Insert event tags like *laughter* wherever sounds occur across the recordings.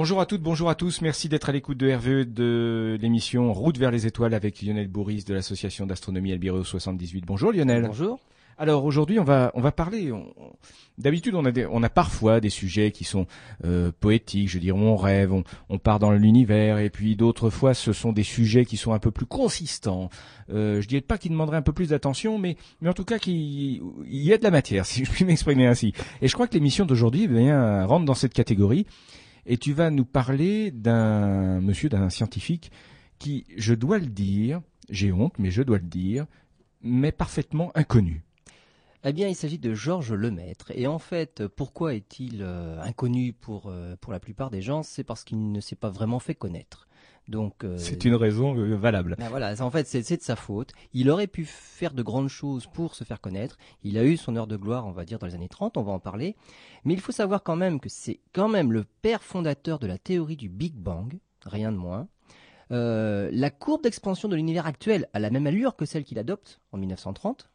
Bonjour à toutes, bonjour à tous. Merci d'être à l'écoute de RVE de l'émission Route vers les étoiles avec Lionel Bourris de l'association d'astronomie Albireo 78. Bonjour Lionel. Bonjour. Alors aujourd'hui, on va on va parler. D'habitude, on a on a parfois des sujets qui sont euh, poétiques. Je dirais, on rêve, on, on part dans l'univers, et puis d'autres fois, ce sont des sujets qui sont un peu plus consistants. Euh, je dirais pas qu'ils demanderaient un peu plus d'attention, mais mais en tout cas, qu'il il y a de la matière, *laughs* si je puis m'exprimer ainsi. Et je crois que l'émission d'aujourd'hui eh rentre dans cette catégorie et tu vas nous parler d'un monsieur, d'un scientifique qui, je dois le dire, j'ai honte, mais je dois le dire, m'est parfaitement inconnu. Eh bien, il s'agit de Georges Lemaître. Et en fait, pourquoi est-il euh, inconnu euh, pour la plupart des gens? C'est parce qu'il ne s'est pas vraiment fait connaître. Donc euh, c'est une raison euh, valable. Ben voilà, en fait c'est de sa faute. Il aurait pu faire de grandes choses pour se faire connaître. Il a eu son heure de gloire, on va dire dans les années 30, on va en parler. Mais il faut savoir quand même que c'est quand même le père fondateur de la théorie du Big Bang, rien de moins. Euh, la courbe d'expansion de l'univers actuel a la même allure que celle qu'il adopte en 1930,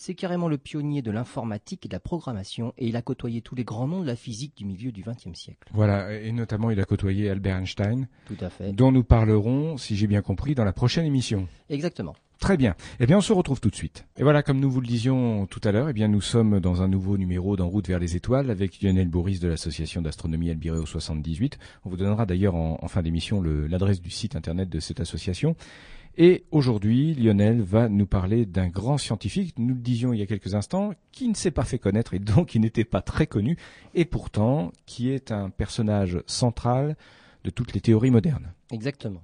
c'est carrément le pionnier de l'informatique et de la programmation, et il a côtoyé tous les grands noms de la physique du milieu du XXe siècle. Voilà, et notamment il a côtoyé Albert Einstein, Tout à fait. dont nous parlerons, si j'ai bien compris, dans la prochaine émission. Exactement. Très bien. Eh bien, on se retrouve tout de suite. Et voilà, comme nous vous le disions tout à l'heure, eh bien, nous sommes dans un nouveau numéro d'En route vers les étoiles avec Lionel Bourris de l'association d'astronomie Albireo 78. On vous donnera d'ailleurs en, en fin d'émission l'adresse du site internet de cette association. Et aujourd'hui, Lionel va nous parler d'un grand scientifique, nous le disions il y a quelques instants, qui ne s'est pas fait connaître et donc qui n'était pas très connu, et pourtant qui est un personnage central de toutes les théories modernes. Exactement.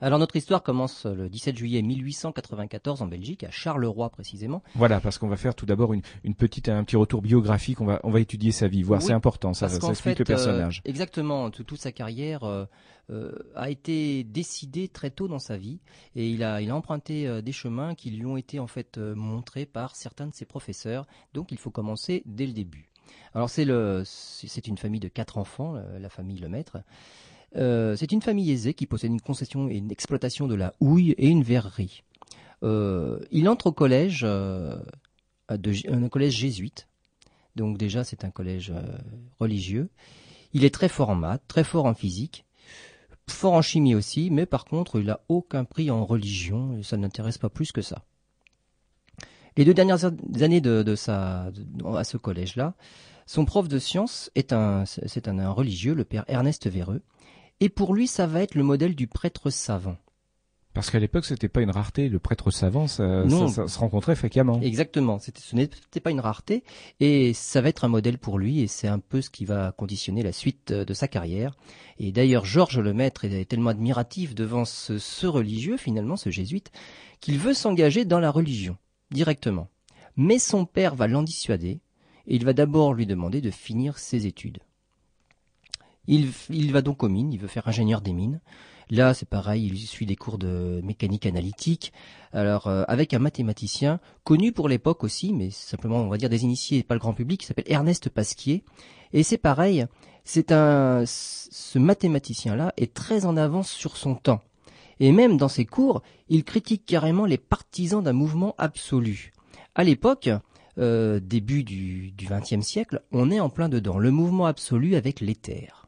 Alors notre histoire commence le 17 juillet 1894 en Belgique, à Charleroi précisément. Voilà, parce qu'on va faire tout d'abord une, une, petite, un petit retour biographique. On va, on va étudier sa vie, voir c'est important, ça, ça explique le personnage. Euh, exactement, toute sa carrière euh, euh, a été décidée très tôt dans sa vie, et il a, il a emprunté euh, des chemins qui lui ont été en fait montrés par certains de ses professeurs. Donc il faut commencer dès le début. Alors c'est le, c'est une famille de quatre enfants, la famille Le Maître. Euh, c'est une famille aisée qui possède une concession et une exploitation de la houille et une verrerie. Euh, il entre au collège, euh, un collège jésuite. Donc déjà, c'est un collège religieux. Il est très fort en maths, très fort en physique, fort en chimie aussi, mais par contre, il n'a aucun prix en religion et ça n'intéresse pas plus que ça. Les deux dernières années de, à ce collège-là, son prof de sciences est un, c'est un, religieux, le père Ernest Véreux, et pour lui, ça va être le modèle du prêtre savant. Parce qu'à l'époque, c'était pas une rareté. Le prêtre savant, ça, se rencontrait fréquemment. Exactement. Ce n'était pas une rareté. Et ça va être un modèle pour lui. Et c'est un peu ce qui va conditionner la suite de sa carrière. Et d'ailleurs, Georges Lemaître est tellement admiratif devant ce, ce religieux, finalement, ce jésuite, qu'il veut s'engager dans la religion, directement. Mais son père va l'en dissuader. Et il va d'abord lui demander de finir ses études. Il, va donc aux mines, il veut faire ingénieur des mines. Là, c'est pareil, il suit des cours de mécanique analytique. Alors, euh, avec un mathématicien connu pour l'époque aussi, mais simplement, on va dire des initiés, pas le grand public, qui s'appelle Ernest Pasquier. Et c'est pareil, c'est un, ce mathématicien-là est très en avance sur son temps. Et même dans ses cours, il critique carrément les partisans d'un mouvement absolu. À l'époque, euh, début du XXe siècle, on est en plein dedans, le mouvement absolu avec l'éther.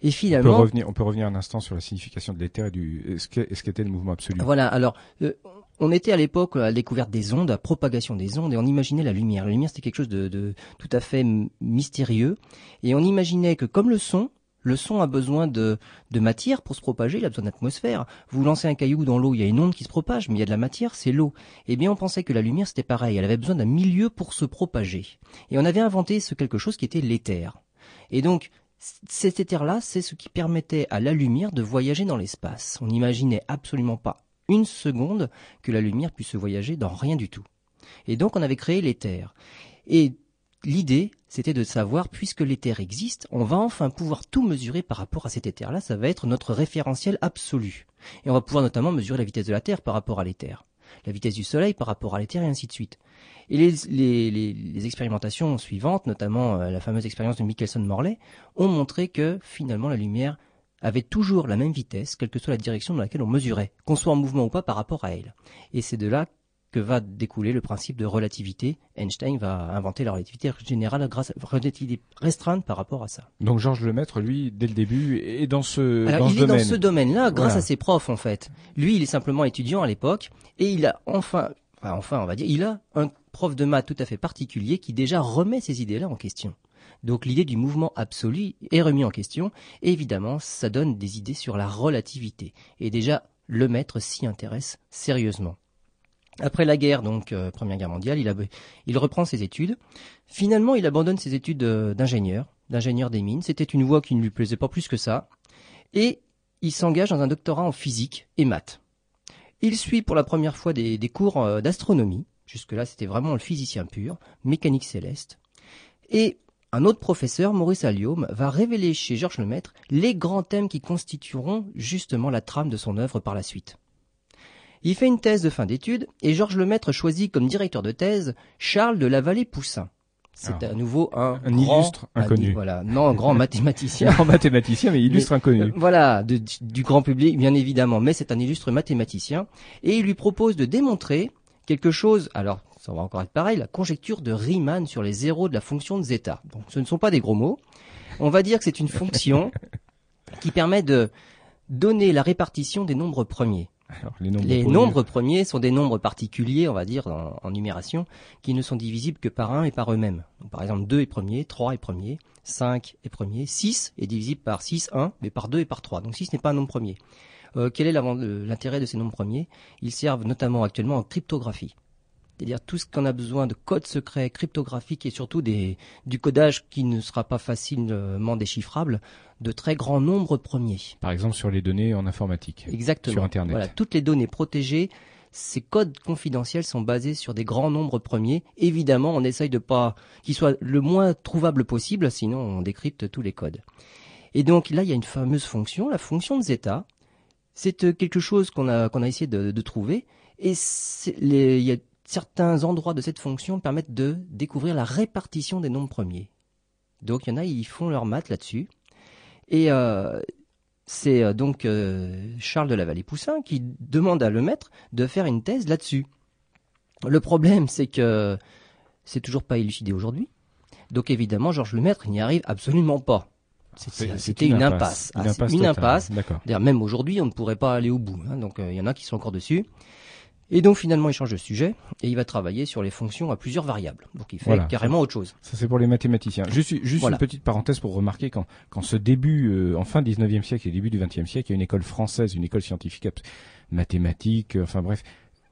Et finalement, on peut revenir, on peut revenir un instant sur la signification de l'éther et du ce qu'était le mouvement absolu. Voilà. Alors, euh, on était à l'époque à la découverte des ondes, à la propagation des ondes, et on imaginait la lumière. La lumière, c'était quelque chose de, de, tout à fait mystérieux, et on imaginait que comme le son, le son a besoin de, de matière pour se propager, il a besoin d'atmosphère. Vous lancez un caillou dans l'eau, il y a une onde qui se propage, mais il y a de la matière, c'est l'eau. Eh bien, on pensait que la lumière, c'était pareil, elle avait besoin d'un milieu pour se propager. Et on avait inventé ce quelque chose qui était l'éther. Et donc, cet éther-là, c'est ce qui permettait à la lumière de voyager dans l'espace. On n'imaginait absolument pas une seconde que la lumière puisse voyager dans rien du tout. Et donc on avait créé l'éther. Et l'idée, c'était de savoir, puisque l'éther existe, on va enfin pouvoir tout mesurer par rapport à cet éther-là, ça va être notre référentiel absolu. Et on va pouvoir notamment mesurer la vitesse de la Terre par rapport à l'éther, la vitesse du Soleil par rapport à l'éther et ainsi de suite. Et les, expérimentations suivantes, notamment euh, la fameuse expérience de Michelson-Morley, ont montré que finalement la lumière avait toujours la même vitesse, quelle que soit la direction dans laquelle on mesurait, qu'on soit en mouvement ou pas par rapport à elle. Et c'est de là que va découler le principe de relativité. Einstein va inventer la relativité générale grâce à la relativité restreinte par rapport à ça. Donc Georges Lemaître, lui, dès le début, est dans ce, Alors, dans il ce est domaine. dans ce domaine-là grâce Voilà. à ses profs en fait. Lui, il est simplement étudiant à l'époque et il a enfin, enfin, enfin, on va dire, il a un prof de maths tout à fait particulier qui déjà remet ces idées-là en question. Donc l'idée du mouvement absolu est remis en question et évidemment, ça donne des idées sur la relativité. Et déjà, le maître s'y intéresse sérieusement. Après la guerre, donc euh, Première Guerre mondiale, il, reprend ses études. Finalement, il abandonne ses études euh, d'ingénieur, d'ingénieur des mines. C'était une voie qui ne lui plaisait pas plus que ça. Et il s'engage dans un doctorat en physique et maths. Il suit pour la première fois des, des cours euh, d'astronomie. Jusque-là, c'était vraiment le physicien pur, mécanique céleste. Et un autre professeur, Maurice Allium, va révéler chez Georges Lemaître les grands thèmes qui constitueront justement la trame de son œuvre par la suite. Il fait une thèse de fin d'études et Georges Lemaître choisit comme directeur de thèse Charles de la Vallée-Poussin. C'est Alors, à nouveau un, un grand, illustre inconnu. voilà, non, un grand mathématicien. *laughs* En mathématicien, mais illustre *laughs* inconnu. Euh, Voilà, de- du grand public, bien évidemment, mais c'est un illustre mathématicien, et il lui propose de démontrer quelque chose, alors ça va encore être pareil, la conjecture de Riemann sur les zéros de la fonction de zeta. Donc ce ne sont pas des gros mots, on va dire que c'est une fonction *laughs* qui permet de donner la répartition des nombres premiers. Alors, les nombres, Les premiers. nombres premiers sont des nombres particuliers, on va dire, en, en numération, qui ne sont divisibles que par 1 et par eux-mêmes. Par exemple, 2 est premier, 3 est premier, 5 est premier, 6 est divisible par 6, 1, mais par 2 et par 3. Donc 6 n'est pas un nombre premier. Euh, quel est l'intérêt de ces nombres premiers? Ils servent notamment actuellement en cryptographie. C'est-à-dire tout ce qu'on a besoin de codes secrets cryptographiques et surtout des, du codage qui ne sera pas facilement déchiffrable de très grands nombres premiers. Par exemple, sur les données en informatique. Exactement. Sur Internet. Voilà, toutes les données protégées, ces codes confidentiels sont basés sur des grands nombres premiers. Évidemment, on essaye de pas qu'ils soient le moins trouvables possible, sinon on décrypte tous les codes. Et donc là, il y a une fameuse fonction, la fonction de zeta. C'est euh, quelque chose qu'on a qu'on a essayé de, de trouver, et les- il y a certains endroits de cette fonction permettent de découvrir la répartition des nombres premiers. Donc il y en a, ils font leur maths là-dessus. Et euh, c'est euh, donc euh, Charles de la Vallée-Poussin qui demande à Lemaître de faire une thèse là-dessus. Le problème, c'est que c'est toujours pas élucidé aujourd'hui. Donc évidemment, Georges Lemaître n'y arrive absolument pas. C'était c'était une impasse. Une Ah, une impasse. Même aujourd'hui, on ne pourrait pas aller au bout. hein. donc euh, il y en a qui sont encore dessus. Et donc finalement, il change de sujet et il va travailler sur les fonctions à plusieurs variables. Donc il fait Voilà. carrément autre chose. Ça, c'est pour les mathématiciens. Juste, juste Voilà. une petite parenthèse pour remarquer quand, quand ce début, euh, en fin 19e siècle et début du 20e siècle, il y a une école française, une école scientifique, mathématique, euh, enfin bref,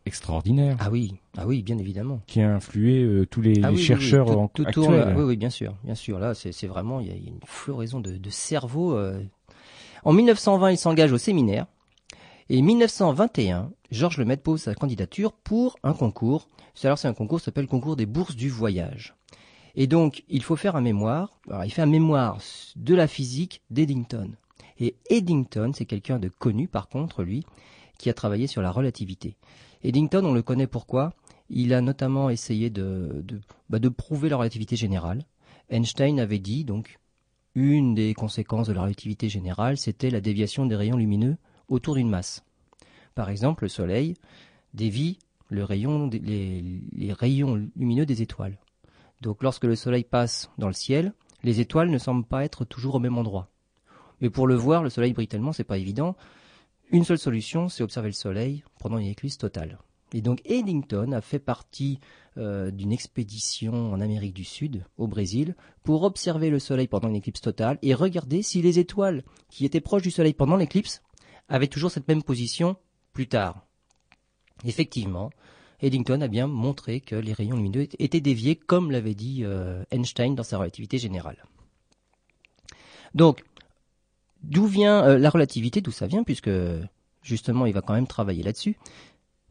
extraordinaire, Ah oui, ah oui, bien évidemment. qui a influé euh, tous les, Ah les oui, oui, chercheurs oui, tout, tout actuels. tourne, oui, oui, bien sûr, bien sûr. Là, c'est vraiment, il y, a, une floraison de, de cerveau. euh. En 1920, il s'engage au séminaire. Et 1921, Georges Lemaitre pose sa candidature pour un concours. Alors, c'est un concours qui s'appelle le concours des bourses du voyage. Et donc, il faut faire un mémoire. Il fait un mémoire de la physique d'Eddington. Et Eddington, c'est quelqu'un de connu, par contre, lui, qui a travaillé sur la relativité. Eddington, on le connaît pourquoi? Il a notamment essayé de, de, bah, de prouver la relativité générale. Einstein avait dit, donc, une des conséquences de la relativité générale, c'était la déviation des rayons lumineux autour d'une masse. Par exemple, le Soleil dévie les rayons lumineux des étoiles. Donc lorsque le Soleil passe dans le ciel, les étoiles ne semblent pas être toujours au même endroit. Mais pour le voir, le Soleil brille tellement, c'est pas évident. Une seule solution, c'est observer le Soleil pendant une éclipse totale. Et donc Eddington a fait partie euh, d'une expédition en Amérique du Sud, au Brésil, pour observer le Soleil pendant une éclipse totale et regarder si les étoiles qui étaient proches du Soleil pendant l'éclipse avaient toujours cette même position plus tard. Effectivement, Eddington a bien montré que les rayons lumineux étaient déviés comme l'avait dit euh, Einstein dans sa relativité générale. Donc, d'où vient euh, la relativité D'où ça vient Puisque justement, il va quand même travailler là-dessus.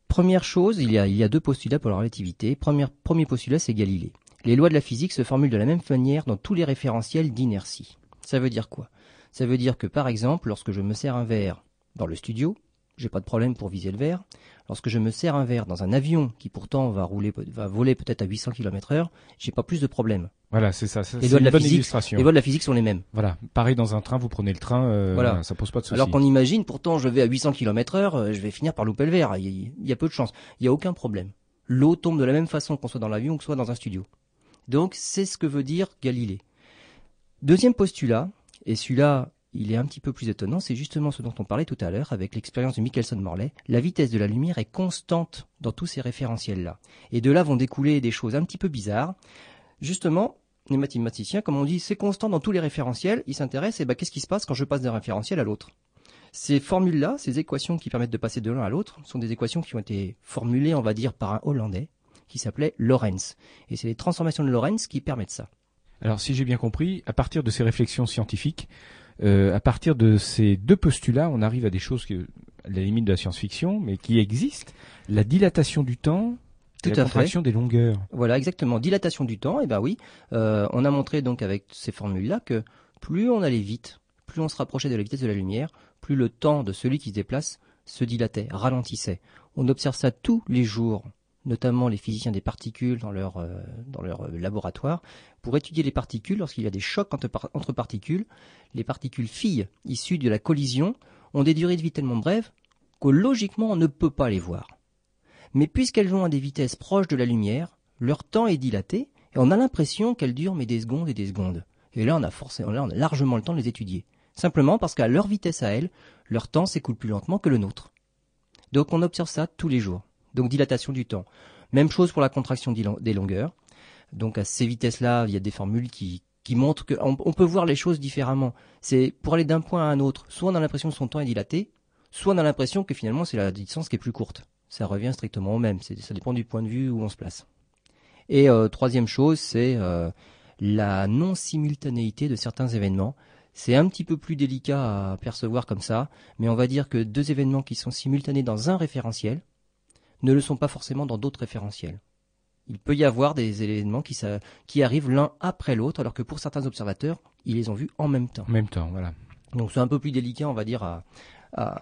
Première chose, il y, a, deux postulats pour la relativité. Premier postulat, c'est Galilée. Les lois de la physique se formulent de la même manière dans tous les référentiels d'inertie. Ça veut dire quoi? Ça veut dire que par exemple, lorsque je me sers un verre dans le studio, j'ai pas de problème pour viser le verre. Lorsque je me sers un verre dans un avion qui pourtant va rouler, va voler peut-être à 800 km heure, j'ai pas plus de problème. Voilà, c'est ça. ça Les lois de la bonne physique, illustration. Les lois de la physique sont les mêmes. Voilà, pareil dans un train, vous prenez le train, euh, Voilà. ça pose pas de soucis. Alors qu'on imagine, pourtant, je vais à 800 km heure, euh, je vais finir par louper le verre. Il y, a peu de chance. Il y a aucun problème. l'eau tombe de la même façon qu'on soit dans l'avion ou qu'on soit dans un studio. Donc c'est ce que veut dire Galilée. Deuxième postulat, et celui-là il est un petit peu plus étonnant, c'est justement ce dont on parlait tout à l'heure avec l'expérience de Michelson-Morley. La vitesse de la lumière est constante dans tous ces référentiels-là. Et de là vont découler des choses un petit peu bizarres. Justement, les mathématiciens, comme on dit, c'est constant dans tous les référentiels, ils s'intéressent, et ben, qu'est-ce qui se passe quand je passe d'un référentiel à l'autre? Ces formules-là, ces équations qui permettent de passer de l'un à l'autre, sont des équations qui ont été formulées, on va dire, par un Hollandais, qui s'appelait Lorentz. Et c'est les transformations de Lorentz qui permettent ça. Alors, si j'ai bien compris, à partir de ces réflexions scientifiques, à partir de ces deux postulats, on arrive à des choses que, à la limite de la science-fiction, mais qui existent. La dilatation du temps, Tout la contraction des longueurs. Voilà, exactement. Dilatation du temps, et ben oui, euh, on a montré donc avec ces formules-là que plus on allait vite, plus on se rapprochait de la vitesse de la lumière, plus le temps de celui qui se déplace se dilatait, ralentissait. On observe ça tous les jours, notamment les physiciens des particules dans leur, euh, euh, laboratoire. Pour étudier les particules, lorsqu'il y a des chocs entre particules, les particules filles issues de la collision ont des durées de vie tellement brèves que logiquement on ne peut pas les voir. Mais puisqu'elles vont à des vitesses proches de la lumière, leur temps est dilaté et on a l'impression qu'elles durent mais des secondes et des secondes. Et là, on a forcément, là, on a largement le temps de les étudier. Simplement parce qu'à leur vitesse à elles, leur temps s'écoule plus lentement que le nôtre. Donc on observe ça tous les jours. Donc dilatation du temps. Même chose pour la contraction des long- des longueurs. Donc à ces vitesses-là, il y a des formules qui, montrent qu'on on peut voir les choses différemment. C'est pour aller d'un point à un autre. Soit on a l'impression que son temps est dilaté, soit on a l'impression que finalement c'est la distance qui est plus courte. Ça revient strictement au même. Ça dépend du point de vue où on se place. Et euh, troisième chose, c'est euh, la non-simultanéité de certains événements. C'est un petit peu plus délicat à percevoir comme ça, mais on va dire que deux événements qui sont simultanés dans un référentiel ne le sont pas forcément dans d'autres référentiels. Il peut y avoir des événements qui, ça- qui arrivent l'un après l'autre, alors que pour certains observateurs, ils les ont vus en même temps. En même temps, voilà. Donc c'est un peu plus délicat, on va dire, à, à,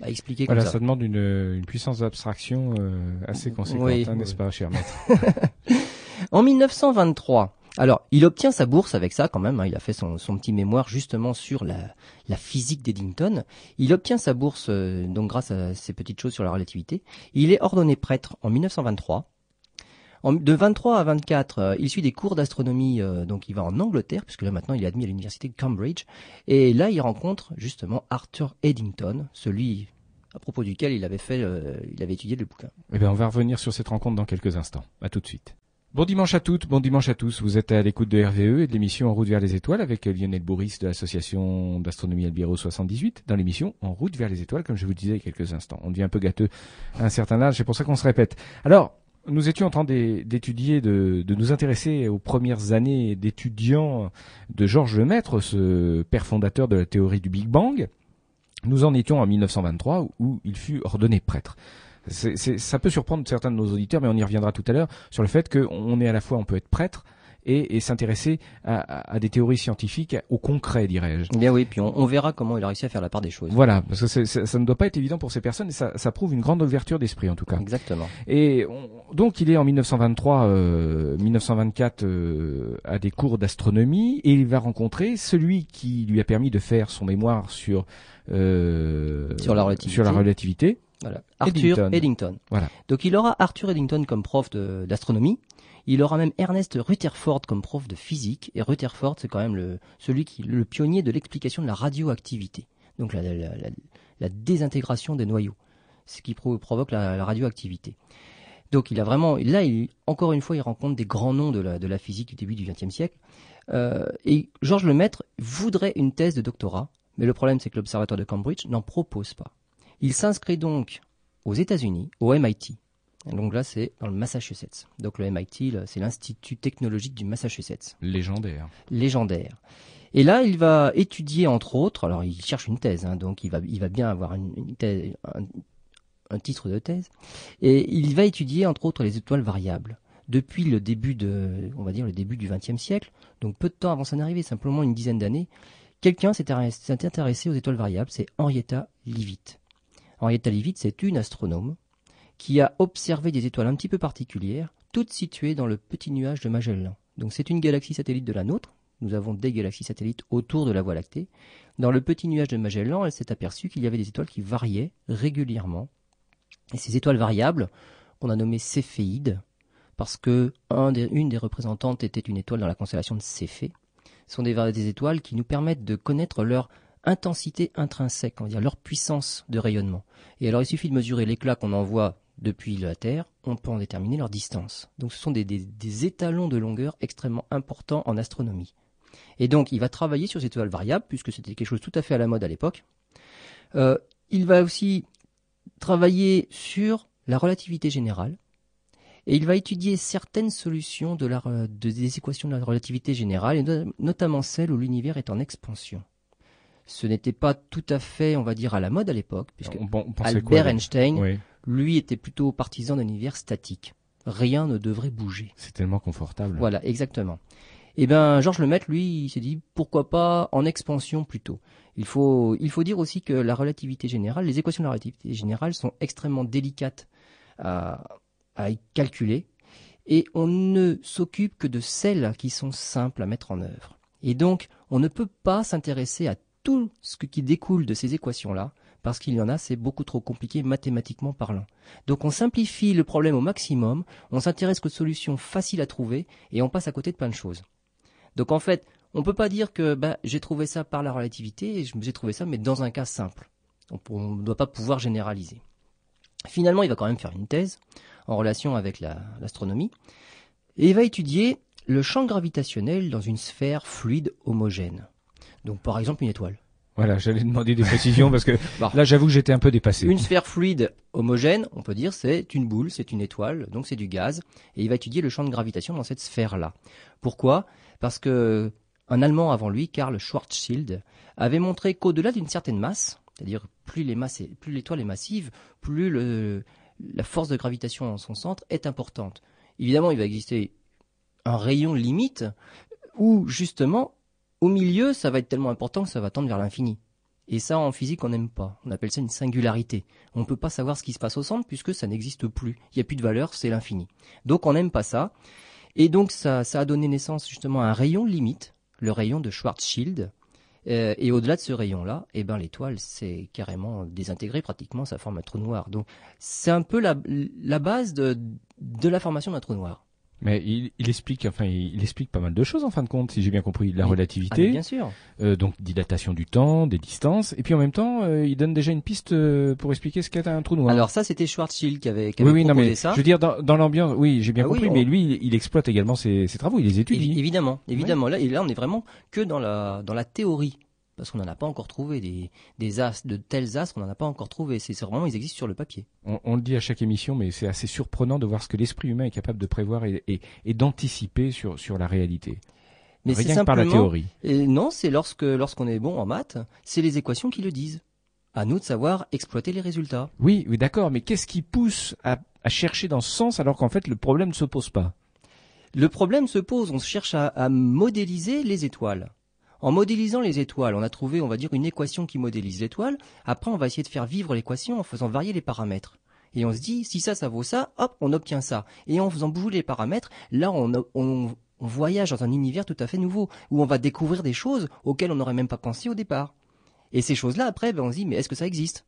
à expliquer comme Voilà, ça. ça demande une, une puissance d'abstraction euh, assez conséquente, Oui, hein, n'est-ce oui. pas, cher maître? *laughs* En 1923, alors il obtient sa bourse avec ça quand même, hein, il a fait son, petit mémoire justement sur la, physique d'Eddington. Il obtient sa bourse euh, donc grâce à ces petites choses sur la relativité. Il est ordonné prêtre en 1923. En- de 23 à 24, euh, il suit des cours d'astronomie, euh, donc il va en Angleterre, puisque là maintenant il est admis à l'université de Cambridge. Et là il rencontre justement Arthur Eddington, celui à propos duquel il avait fait, il avait étudié le bouquin. Eh bien, on va revenir sur cette rencontre dans quelques instants. À tout de suite. Bon dimanche à toutes, bon dimanche à tous. Vous êtes à l'écoute de RVE et de l'émission En route vers les étoiles avec Lionel Bourris de l'association d'astronomie Albiro 78 dans l'émission En route vers les étoiles, comme je vous le disais il y a quelques instants. On devient un peu gâteux à un certain âge, c'est pour ça qu'on se répète. Alors, nous étions en train d'é- d'étudier, de, de nous intéresser aux premières années d'étudiants de Georges Lemaître, ce père fondateur de la théorie du Big Bang. Nous en étions en 1923 où il fut ordonné prêtre. C'est- c'est- ça peut surprendre certains de nos auditeurs, mais on y reviendra tout à l'heure sur le fait qu'on est à la fois, on peut être prêtre et, et s'intéresser à, à- à des théories scientifiques, au concret, dirais-je. Eh Bien oui, puis on, on verra comment il a réussi à faire la part des choses. Voilà, parce que c'est- c'est- ça ne doit pas être évident pour ces personnes et ça, ça prouve une grande ouverture d'esprit en tout cas. Exactement. Et on- donc il est en 1923, euh, 1924 euh, à des cours d'astronomie et il va rencontrer celui qui lui a permis de faire son mémoire sur euh, Sur la relativité. sur la relativité. Voilà. Arthur Eddington. Eddington. Voilà. Donc il aura Arthur Eddington comme prof de- d'astronomie. Il aura même Ernest Rutherford comme prof de physique. Et Rutherford, c'est quand même le, celui qui le pionnier de l'explication de la radioactivité. Donc la, la- la- la- désintégration des noyaux. Ce qui pro- provoque la, radioactivité. Donc il a vraiment, là, il, encore une fois, il rencontre des grands noms de la, de la physique du début du XXe siècle. Euh, et Georges Lemaître voudrait une thèse de doctorat, mais le problème c'est que l'Observatoire de Cambridge n'en propose pas. Il s'inscrit donc aux États-Unis, au MIT. Donc là, c'est dans le Massachusetts. Donc le MIT, c'est l'Institut technologique du Massachusetts, Légendaire. légendaire. Et là, il va étudier entre autres. Alors, il cherche une thèse, hein, donc il va, il va bien avoir une, une thèse- un, un titre de thèse. Et il va étudier entre autres les étoiles variables. Depuis le début de, on va dire le début du XXe siècle, donc peu de temps avant son arrivée, simplement une dizaine d'années, quelqu'un s'est intéressé aux étoiles variables. C'est Henrietta Leavitt. Henrietta Leavitt, c'est une astronome qui a observé des étoiles un petit peu particulières, toutes situées dans le petit nuage de Magellan. Donc c'est une galaxie satellite de la nôtre. Nous avons des galaxies satellites autour de la Voie lactée. Dans le petit nuage de Magellan, elle s'est aperçue qu'il y avait des étoiles qui variaient régulièrement. Et ces étoiles variables on a nommé Céphéide parce que une des représentantes était une étoile dans la constellation de Céphée. Sont des, des étoiles qui nous permettent de connaître leur intensité intrinsèque, on va dire leur puissance de rayonnement. Et alors il suffit de mesurer l'éclat qu'on envoie depuis la Terre, on peut en déterminer leur distance. Donc ce sont des, étalons de longueur extrêmement importants en astronomie. Et donc il va travailler sur ces étoiles variables, puisque c'était quelque chose tout à fait à la mode à l'époque. Euh, il va aussi travailler sur la relativité générale, et il va étudier certaines solutions de la, des équations de la relativité générale, et notamment celles où l'univers est en expansion. Ce n'était pas tout à fait, on va dire, à la mode à l'époque, puisque Albert Einstein, lui, était plutôt partisan d'un univers statique. Rien ne devrait bouger. C'est tellement confortable. Voilà, exactement. Eh bien, Georges Lemaitre, lui, il s'est dit pourquoi pas en expansion plutôt. Il faut, il faut dire aussi que la relativité générale, les équations de la relativité générale sont extrêmement délicates à, à calculer et on ne s'occupe que de celles qui sont simples à mettre en œuvre. Et donc, on ne peut pas s'intéresser à tout ce qui découle de ces équations-là, parce qu'il y en a, c'est beaucoup trop compliqué mathématiquement parlant. Donc on simplifie le problème au maximum, on s'intéresse aux solutions faciles à trouver, et on passe à côté de plein de choses. Donc en fait, on ne peut pas dire que bah, j'ai trouvé ça par la relativité, et suis trouvé ça, mais dans un cas simple. On ne doit pas pouvoir généraliser. Finalement, il va quand même faire une thèse en relation avec l'astronomie, et il va étudier le champ gravitationnel dans une sphère fluide homogène. Donc par exemple une étoile. Voilà, j'allais demander des précisions parce que *laughs* là j'avoue que j'étais un peu dépassé. Une sphère fluide homogène, on peut dire c'est une boule, c'est une étoile, donc c'est du gaz, et il va étudier le champ de gravitation dans cette sphère-là. Pourquoi? Parce que un Allemand avant lui, Karl Schwarzschild, avait montré qu'au-delà d'une certaine masse, c'est-à-dire plus l'étoile est massive, plus la force de gravitation en son centre est importante. Évidemment, il va exister un rayon limite où justement au milieu, ça va être tellement important que ça va tendre vers l'infini. Et ça, en physique, on n'aime pas. On appelle ça une singularité. On ne peut pas savoir ce qui se passe au centre puisque ça n'existe plus. Il n'y a plus de valeur, c'est l'infini. Donc on n'aime pas ça. Et donc ça, ça a donné naissance justement à un rayon limite, le rayon de Schwarzschild. Euh, et au-delà de ce rayon-là, eh ben l'étoile s'est carrément désintégrée pratiquement, ça forme un trou noir. Donc c'est un peu la, la base de, de la formation d'un trou noir. Mais il, il, explique, enfin, il, explique pas mal de choses en fin de compte, si j'ai bien compris, la relativité, ah, bien sûr, euh, donc dilatation du temps, des distances, et puis en même temps, euh, il donne déjà une piste euh, pour expliquer ce qu'est un trou noir. Alors ça, c'était Schwarzschild qui avait, qui avait oui, oui, non, mais ça. Je veux dire, dans, dans l'ambiance, oui, j'ai bien ah compris, mais lui, il, exploite également ses, ses, travaux, il les étudie. Évidemment, évidemment. Là, et là, on est vraiment que dans la dans la théorie parce qu'on n'en a pas encore trouvé des, des as, de tels astres, on n'en a pas encore trouvé. C'est vraiment, ils existent sur le papier. On, le dit à chaque émission, mais c'est assez surprenant de voir ce que l'esprit humain est capable de prévoir et, et, d'anticiper sur, sur la réalité. Mais c'est simplement, par la théorie. Et non, c'est lorsque lorsqu'on est bon en maths, c'est les équations qui le disent. À nous de savoir exploiter les résultats. Oui, oui, d'accord. Mais qu'est-ce qui pousse à, à chercher dans ce sens alors qu'en fait le problème ne se pose pas? Le problème se pose. On cherche à, à modéliser les étoiles. En modélisant les étoiles, on a trouvé, on va dire, une équation qui modélise l'étoile. Après, on va essayer de faire vivre l'équation en faisant varier les paramètres. Et on se dit, si ça, ça vaut ça, hop, on obtient ça. Et en faisant bouger les paramètres, là, on, voyage dans un univers tout à fait nouveau, où on va découvrir des choses auxquelles on n'aurait même pas pensé au départ. Et ces choses-là, après, ben, on se dit, mais est-ce que ça existe?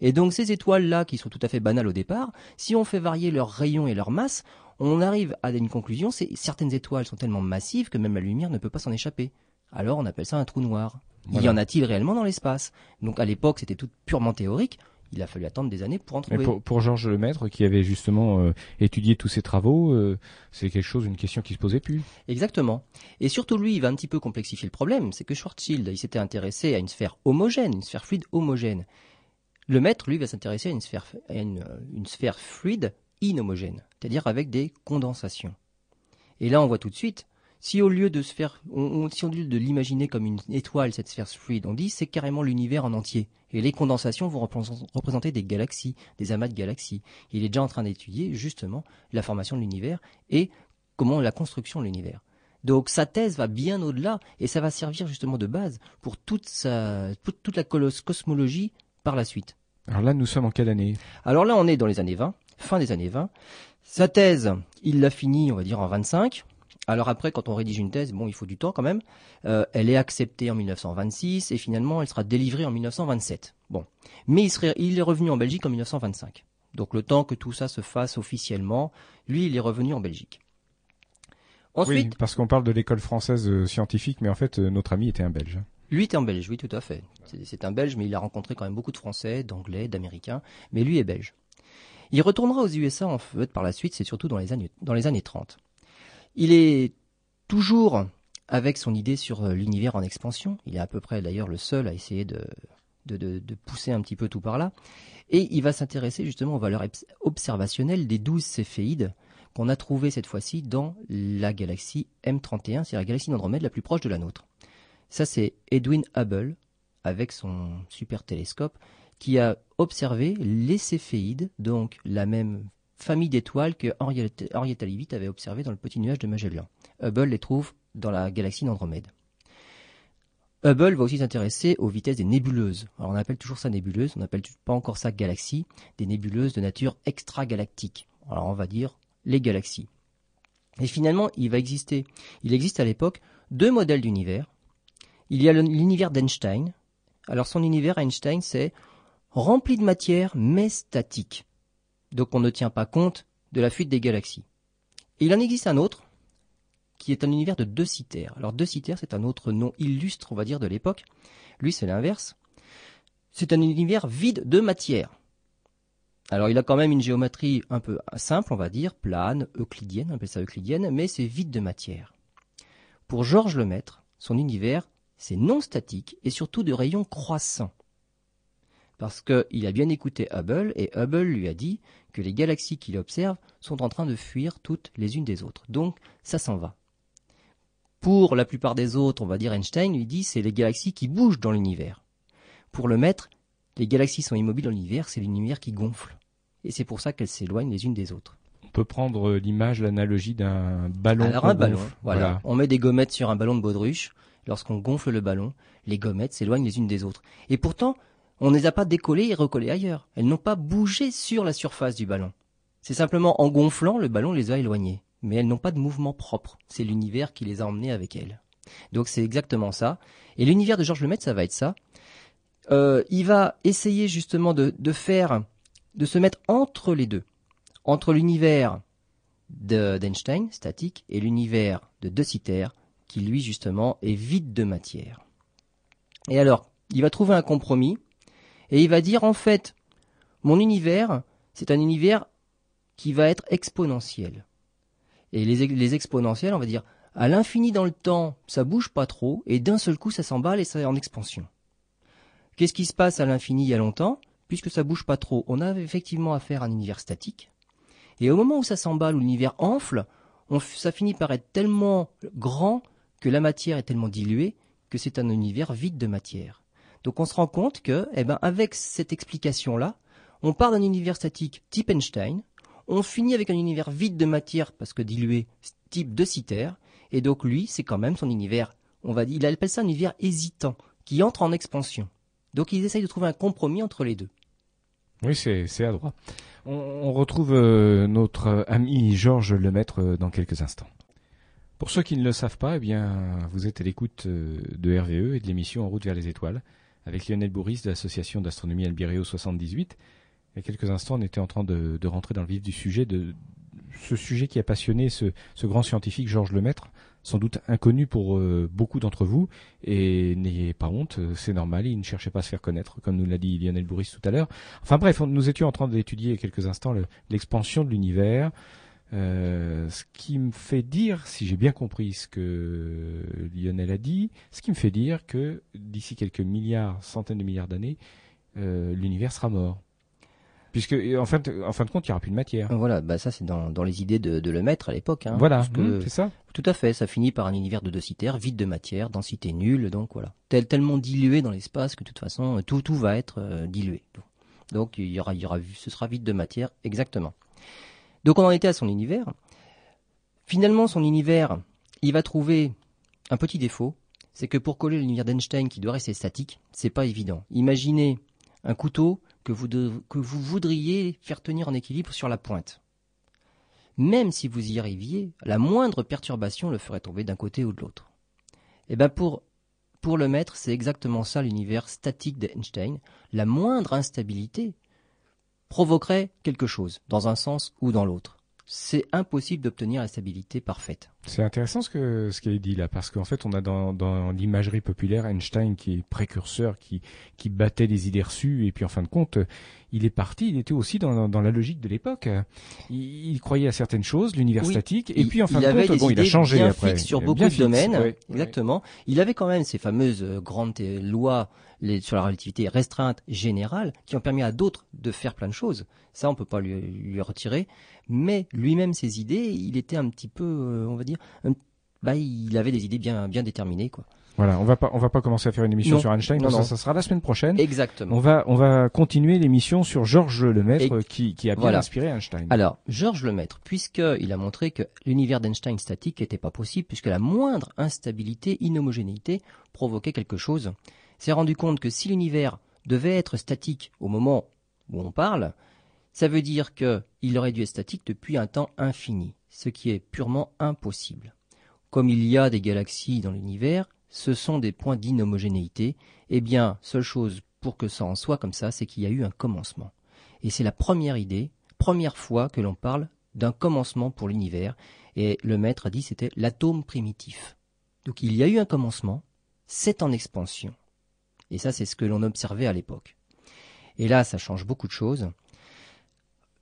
Et donc, ces étoiles-là, qui sont tout à fait banales au départ, si on fait varier leur rayon et leur masse, on arrive à une conclusion, c'est certaines étoiles sont tellement massives que même la lumière ne peut pas s'en échapper alors on appelle ça un trou noir. Y en a-t-il réellement dans l'espace? Donc à l'époque, c'était tout purement théorique. Il a fallu attendre des années pour en trouver. Mais pour, Georges Lemaître, qui avait justement euh, étudié tous ces travaux, euh, c'est quelque chose, une question qui se posait plus. Exactement. Et surtout lui, il va un petit peu complexifier le problème. C'est que Schwarzschild, il s'était intéressé à une sphère homogène, une sphère fluide homogène. Le maître, lui, va s'intéresser à une sphère, une, une sphère fluide inhomogène, c'est-à-dire avec des condensations. Et là, on voit tout de suite si au lieu de se faire, on, si au lieu de l'imaginer comme une étoile, cette sphère fluide, on dit c'est carrément l'univers en entier. Et les condensations vont représenter des galaxies, des amas de galaxies. Il est déjà en train d'étudier justement la formation de l'univers et comment la construction de l'univers. Donc sa thèse va bien au-delà et ça va servir justement de base pour toute, sa, toute la cosmologie par la suite. Alors là, nous sommes en quelle année? Alors là, on est dans les années 20, fin des années 20. Sa thèse, il l'a finie, on va dire, en 25. Alors après, quand on rédige une thèse, bon, il faut du temps quand même. Euh, elle est acceptée en 1926 et finalement, elle sera délivrée en 1927. Bon, mais il, serait, il est revenu en Belgique en 1925. Donc le temps que tout ça se fasse officiellement, lui, il est revenu en Belgique. Ensuite, oui, parce qu'on parle de l'école française euh, scientifique, mais en fait, euh, notre ami était un Belge. Lui était un Belge, oui, tout à fait. C'est un Belge, mais il a rencontré quand même beaucoup de Français, d'Anglais, d'Américains, mais lui est belge. Il retournera aux USA en fait par la suite, c'est surtout dans les années dans les années 30. Il est toujours avec son idée sur euh, l'univers en expansion. Il est à peu près d'ailleurs le seul à essayer de, pousser un petit peu tout par là. Et il va s'intéresser justement aux valeurs observationnelles des douze céphéides qu'on a trouvées cette fois-ci dans la galaxie M31, c'est la galaxie d'Andromède la plus proche de la nôtre. Ça, c'est Edwin Hubble, avec son super télescope, qui a observé les céphéides, donc la même famille d'étoiles que Henrietta Leavitt avait observé dans le petit nuage de Magellan. Hubble les trouve dans la galaxie d'Andromède. Hubble va aussi s'intéresser aux vitesses des nébuleuses. Alors on appelle toujours ça nébuleuse, on n'appelle pas encore ça galaxie, des nébuleuses de nature extragalactique. Alors on va dire les galaxies. Et finalement, il va exister, il existe à l'époque deux modèles d'univers. Il y a l'univers d'Einstein. Alors son univers Einstein, c'est rempli de matière mais statique. Donc on ne tient pas compte de la fuite des galaxies. Et il en existe un autre, qui est un univers de deux. Alors deux c'est un autre nom illustre, on va dire, de l'époque. Lui, c'est l'inverse. C'est un univers vide de matière. Alors il a quand même une géométrie un peu simple, on va dire, plane, euclidienne, on appelle ça euclidienne, mais c'est vide de matière. Pour Georges Lemaître, son univers, c'est non statique et surtout de rayons croissants parce qu'il a bien écouté Hubble et Hubble lui a dit que les galaxies qu'il observe sont en train de fuir toutes les unes des autres. Donc ça s'en va. Pour la plupart des autres, on va dire Einstein lui dit c'est les galaxies qui bougent dans l'univers. Pour le maître, les galaxies sont immobiles dans l'univers, c'est l'univers qui gonfle. Et c'est pour ça qu'elles s'éloignent les unes des autres. On peut prendre l'image, l'analogie d'un ballon. Alors un ballon, voilà. On met des gommettes sur un ballon de baudruche. Lorsqu'on gonfle le ballon, les gommettes s'éloignent les unes des autres. Et pourtant, on ne les a pas décollées et recollées ailleurs. Elles n'ont pas bougé sur la surface du ballon. C'est simplement en gonflant, le ballon les a éloignées. Mais elles n'ont pas de mouvement propre. C'est l'univers qui les a emmenées avec elles. Donc c'est exactement ça. Et l'univers de Georges Lemaitre, ça va être ça. Euh, il va essayer justement de, faire, de se mettre entre les deux. Entre l'univers d'Einstein, statique, et l'univers de De Sitter, qui lui justement est vide de matière. Et alors, il va trouver un compromis et il va dire en fait, mon univers, c'est un univers qui va être exponentiel. Et les, exponentiels, on va dire, à l'infini dans le temps, ça bouge pas trop, et d'un seul coup, ça s'emballe et ça est en expansion. Qu'est-ce qui se passe à l'infini il y a longtemps? Puisque ça bouge pas trop, on a effectivement affaire à un univers statique. Et au moment où ça s'emballe, où l'univers enfle, ça finit par être tellement grand que la matière est tellement diluée que c'est un univers vide de matière. Donc on se rend compte que, eh ben, avec cette explication-là, on part d'un univers statique type Einstein, on finit avec un univers vide de matière parce que dilué type de Sitter, et donc lui, c'est quand même son univers, on va dire, il appelle ça un univers hésitant, qui entre en expansion. Donc ils essayent de trouver un compromis entre les deux. Oui, c'est à droit. On, retrouve euh, notre ami Georges Lemaître euh, dans quelques instants. Pour ceux qui ne le savent pas, eh bien, vous êtes à l'écoute euh, de RVE et de l'émission En route vers les étoiles avec Lionel Bourris de l'association d'astronomie Albireo 78. Il y a quelques instants, on était en train de, rentrer dans le vif du sujet, de ce sujet qui a passionné ce, grand scientifique Georges Lemaître, sans doute inconnu pour euh, beaucoup d'entre vous, et n'ayez pas honte, c'est normal, il ne cherchait pas à se faire connaître, comme nous l'a dit Lionel Bourris tout à l'heure. Enfin bref, nous étions en train d'étudier quelques instants l'expansion de l'univers, euh, ce qui me fait dire, si j'ai bien compris ce que Lionel a dit, ce qui me fait dire que d'ici quelques milliards, centaines de milliards d'années, euh, l'univers sera mort. Puisque en fin, de, en fin de compte, il n'y aura plus de matière. Voilà, bah ça c'est dans, dans les idées de, de le mettre à l'époque. Hein, voilà, mmh, c'est ça. Tout à fait, ça finit par un univers de densitaire, vide de matière, densité nulle, donc voilà. Tel, tellement dilué dans l'espace que de toute façon, tout, tout va être euh, dilué. Donc il y aura, il y aura, ce sera vide de matière, exactement. Donc on en était à son univers. Finalement, son univers, il va trouver un petit défaut, c'est que pour coller l'univers d'Einstein qui doit rester statique, c'est pas évident. Imaginez un couteau que vous, voudriez faire tenir en équilibre sur la pointe. Même si vous y arriviez, la moindre perturbation le ferait tomber d'un côté ou de l'autre. Et eh bien pour, pour le maître, c'est exactement ça l'univers statique d'Einstein. La moindre instabilité provoquerait quelque chose, dans un sens ou dans l'autre. C'est impossible d'obtenir la stabilité parfaite. C'est intéressant ce que ce qui est dit là, parce qu'en fait, on a dans, dans l'imagerie populaire Einstein qui est précurseur, qui qui battait des idées reçues, et puis en fin de compte, il est parti. Il était aussi dans, dans la logique de l'époque. Il, il, croyait à certaines choses, l'univers statique, et puis en fin de compte, bon, il a changé bien après. Sur beaucoup de domaines, exactement. Il avait quand même ces fameuses euh, grandes lois les, sur la relativité restreinte générale qui ont permis à d'autres de faire plein de choses. Ça, on peut pas lui, lui retirer. Mais lui-même, ses idées, il était un petit peu, euh, on va dire, bah, il avait des idées bien, bien déterminées, quoi. Voilà, on va pas, on va pas commencer à faire une émission sur Einstein. Non, Ça, ça, sera la semaine prochaine. Exactement. On va, on va continuer l'émission sur Georges Lemaître, qui, qui a bien inspiré Einstein. Alors, Georges Lemaître, puisqu'il a montré que l'univers d'Einstein statique n'était pas possible, puisque la moindre instabilité, inhomogénéité provoquait quelque chose, s'est rendu compte que si l'univers devait être statique au moment où on parle, ça veut dire qu'il aurait dû être statique depuis un temps infini, ce qui est purement impossible. Comme il y a des galaxies dans l'univers, ce sont des points d'inhomogénéité, eh bien, seule chose pour que ça en soit comme ça, c'est qu'il y a eu un commencement. Et c'est la première idée, première fois que l'on parle d'un commencement pour l'univers, et le maître a dit c'était l'atome primitif. Donc il y a eu un commencement, c'est en expansion. Et ça, c'est ce que l'on observait à l'époque. Et là, ça change beaucoup de choses.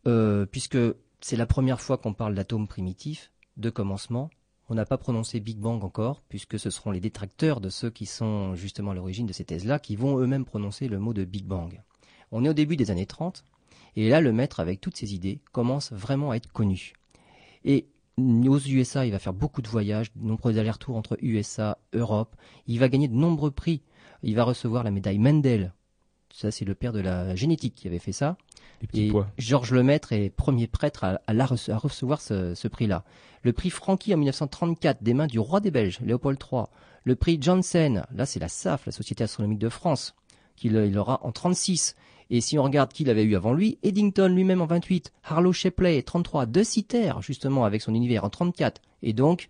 Euh, puisque c'est la première fois qu'on parle d'atome primitif, de commencement. On n'a pas prononcé Big Bang encore, puisque ce seront les détracteurs de ceux qui sont justement à l'origine de ces thèses-là qui vont eux-mêmes prononcer le mot de Big Bang. On est au début des années 30, et là le maître, avec toutes ses idées, commence vraiment à être connu. Et aux USA, il va faire beaucoup de voyages, de nombreux allers-retours entre USA, Europe. Il va gagner de nombreux prix. Il va recevoir la médaille Mendel. Ça, c'est le père de la génétique qui avait fait ça. Et Georges Lemaître est premier prêtre à, à, recevoir ce, prix-là. Le prix Francky en 1934 des mains du roi des Belges, Léopold III. Le prix Janssen, là c'est la SAF, la Société astronomique de France, qu'il il aura en 36. Et si on regarde qui l'avait eu avant lui, Eddington lui-même en 28, Harlow Shapley 33, De Sitter justement avec son univers en 34, et donc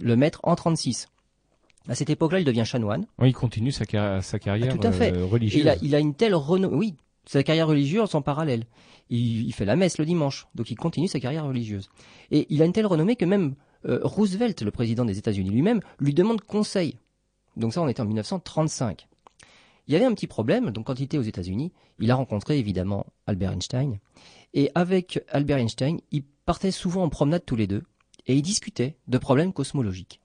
le maître en 36. À cette époque-là, il devient chanoine. Oui, il continue sa, carrière ah, tout à fait. Euh, religieuse. Il a, il a une telle renommée. Oui, sa carrière religieuse en parallèle. Il, fait la messe le dimanche, donc il continue sa carrière religieuse. Et il a une telle renommée que même euh, Roosevelt, le président des États-Unis lui-même, lui demande conseil. Donc ça, on était en 1935. Il y avait un petit problème, donc quand il était aux États-Unis, il a rencontré évidemment Albert Einstein. Et avec Albert Einstein, ils partaient souvent en promenade tous les deux, et ils discutaient de problèmes cosmologiques.